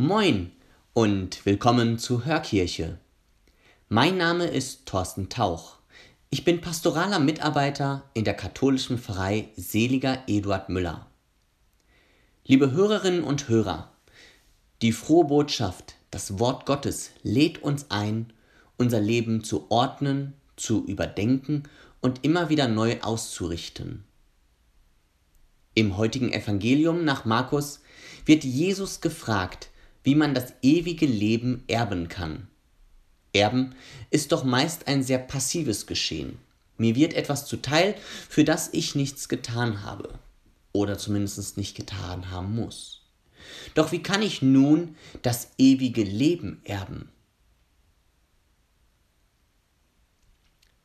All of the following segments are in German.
Moin und willkommen zur Hörkirche. Mein Name ist Thorsten Tauch. Ich bin pastoraler Mitarbeiter in der katholischen Pfarrei Seliger Eduard Müller. Liebe Hörerinnen und Hörer, die frohe Botschaft, das Wort Gottes lädt uns ein, unser Leben zu ordnen, zu überdenken und immer wieder neu auszurichten. Im heutigen Evangelium nach Markus wird Jesus gefragt, wie man das ewige Leben erben kann. Erben ist doch meist ein sehr passives Geschehen. Mir wird etwas zuteil, für das ich nichts getan habe oder zumindest nicht getan haben muss. Doch wie kann ich nun das ewige Leben erben?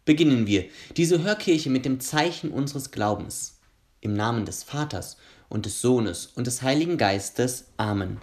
Beginnen wir diese Hörkirche mit dem Zeichen unseres Glaubens. Im Namen des Vaters und des Sohnes und des Heiligen Geistes. Amen.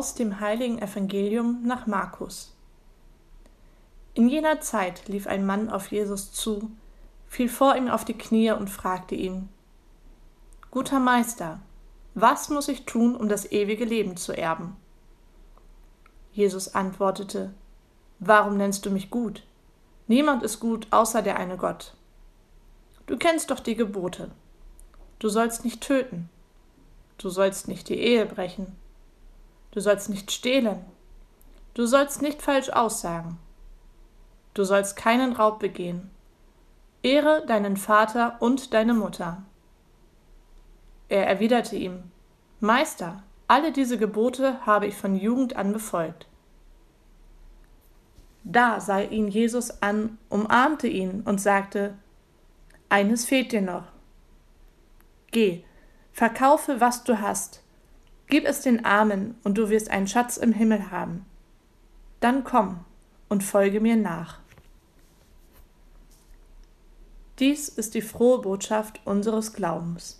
Aus dem heiligen Evangelium nach Markus. In jener Zeit lief ein Mann auf Jesus zu, fiel vor ihm auf die Knie und fragte ihn Guter Meister, was muss ich tun, um das ewige Leben zu erben? Jesus antwortete Warum nennst du mich gut? Niemand ist gut außer der eine Gott. Du kennst doch die Gebote. Du sollst nicht töten. Du sollst nicht die Ehe brechen. Du sollst nicht stehlen. Du sollst nicht falsch aussagen. Du sollst keinen Raub begehen. Ehre deinen Vater und deine Mutter. Er erwiderte ihm, Meister, alle diese Gebote habe ich von Jugend an befolgt. Da sah ihn Jesus an, umarmte ihn und sagte, Eines fehlt dir noch. Geh, verkaufe, was du hast, Gib es den Armen, und du wirst einen Schatz im Himmel haben. Dann komm und folge mir nach. Dies ist die frohe Botschaft unseres Glaubens.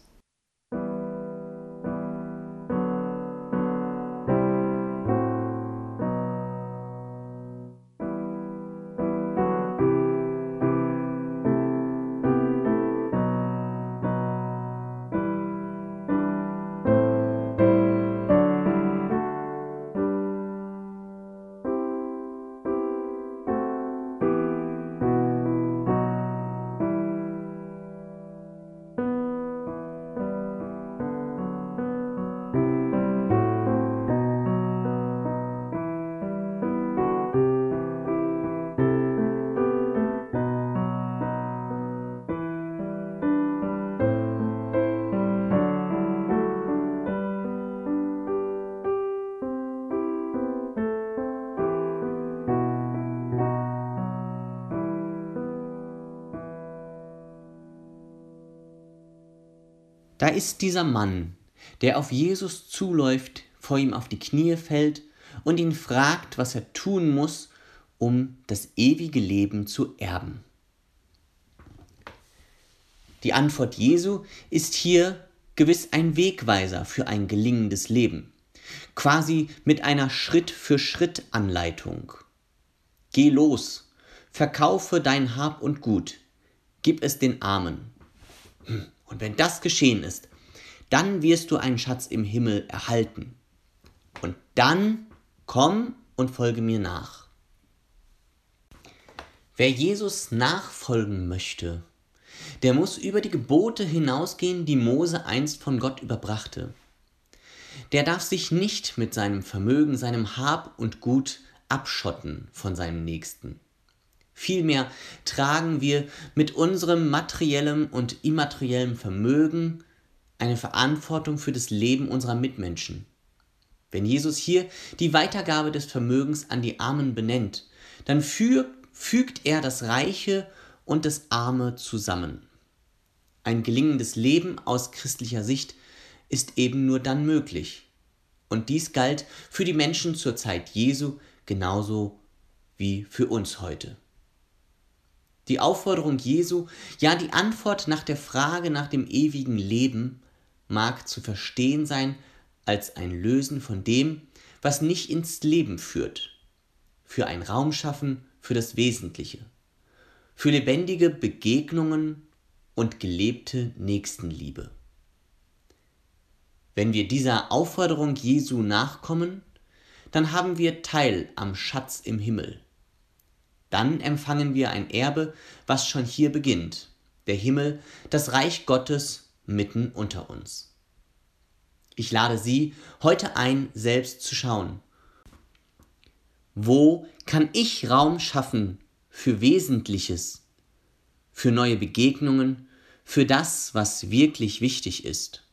Da ist dieser Mann, der auf Jesus zuläuft, vor ihm auf die Knie fällt und ihn fragt, was er tun muss, um das ewige Leben zu erben. Die Antwort Jesu ist hier gewiss ein Wegweiser für ein gelingendes Leben, quasi mit einer Schritt-für-Schritt-Anleitung. Geh los, verkaufe dein Hab und Gut, gib es den Armen. Hm. Und wenn das geschehen ist, dann wirst du einen Schatz im Himmel erhalten. Und dann komm und folge mir nach. Wer Jesus nachfolgen möchte, der muss über die Gebote hinausgehen, die Mose einst von Gott überbrachte. Der darf sich nicht mit seinem Vermögen, seinem Hab und Gut abschotten von seinem Nächsten. Vielmehr tragen wir mit unserem materiellem und immateriellem Vermögen eine Verantwortung für das Leben unserer Mitmenschen. Wenn Jesus hier die Weitergabe des Vermögens an die Armen benennt, dann fügt er das Reiche und das Arme zusammen. Ein gelingendes Leben aus christlicher Sicht ist eben nur dann möglich. Und dies galt für die Menschen zur Zeit Jesu genauso wie für uns heute. Die Aufforderung Jesu, ja die Antwort nach der Frage nach dem ewigen Leben mag zu verstehen sein als ein Lösen von dem, was nicht ins Leben führt, für ein Raum schaffen für das Wesentliche, für lebendige Begegnungen und gelebte Nächstenliebe. Wenn wir dieser Aufforderung Jesu nachkommen, dann haben wir Teil am Schatz im Himmel. Dann empfangen wir ein Erbe, was schon hier beginnt, der Himmel, das Reich Gottes mitten unter uns. Ich lade Sie heute ein, selbst zu schauen. Wo kann ich Raum schaffen für Wesentliches, für neue Begegnungen, für das, was wirklich wichtig ist?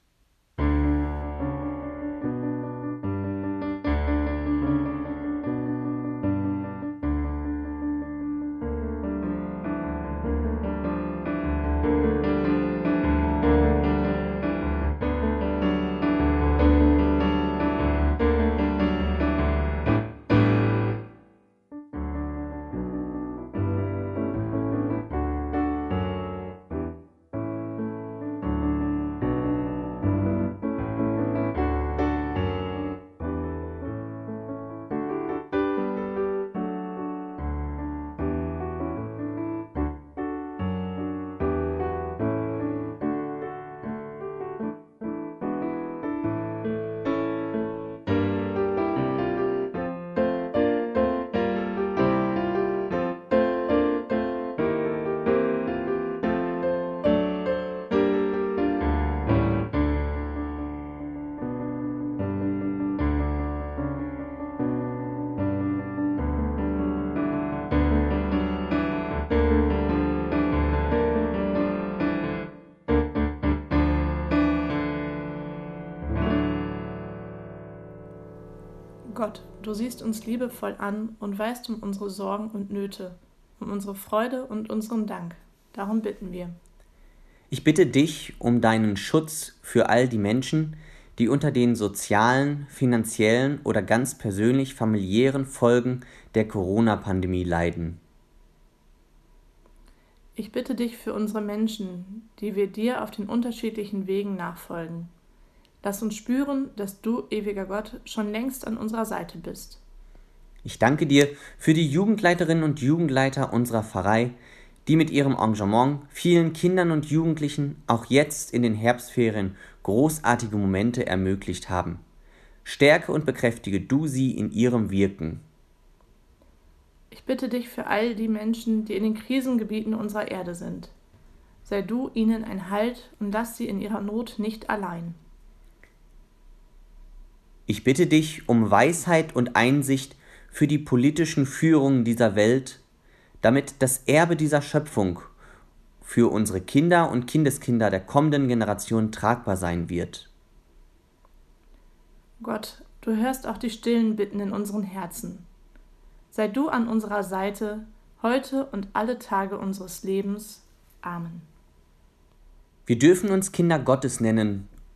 Gott, du siehst uns liebevoll an und weißt um unsere Sorgen und Nöte, um unsere Freude und unseren Dank. Darum bitten wir. Ich bitte dich um deinen Schutz für all die Menschen, die unter den sozialen, finanziellen oder ganz persönlich familiären Folgen der Corona-Pandemie leiden. Ich bitte dich für unsere Menschen, die wir dir auf den unterschiedlichen Wegen nachfolgen. Lass uns spüren, dass du, ewiger Gott, schon längst an unserer Seite bist. Ich danke dir für die Jugendleiterinnen und Jugendleiter unserer Pfarrei, die mit ihrem Engagement vielen Kindern und Jugendlichen auch jetzt in den Herbstferien großartige Momente ermöglicht haben. Stärke und bekräftige du sie in ihrem Wirken. Ich bitte dich für all die Menschen, die in den Krisengebieten unserer Erde sind. Sei du ihnen ein Halt und lass sie in ihrer Not nicht allein. Ich bitte dich um Weisheit und Einsicht für die politischen Führungen dieser Welt, damit das Erbe dieser Schöpfung für unsere Kinder und Kindeskinder der kommenden Generation tragbar sein wird. Gott, du hörst auch die stillen Bitten in unseren Herzen. Sei du an unserer Seite, heute und alle Tage unseres Lebens. Amen. Wir dürfen uns Kinder Gottes nennen,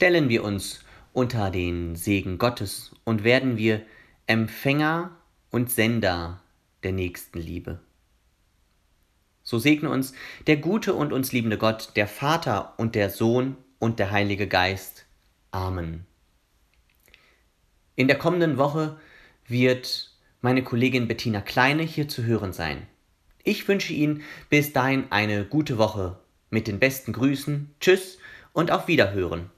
Stellen wir uns unter den Segen Gottes und werden wir Empfänger und Sender der Nächstenliebe. So segne uns der gute und uns liebende Gott, der Vater und der Sohn und der Heilige Geist. Amen. In der kommenden Woche wird meine Kollegin Bettina Kleine hier zu hören sein. Ich wünsche Ihnen bis dahin eine gute Woche. Mit den besten Grüßen, Tschüss und auf Wiederhören.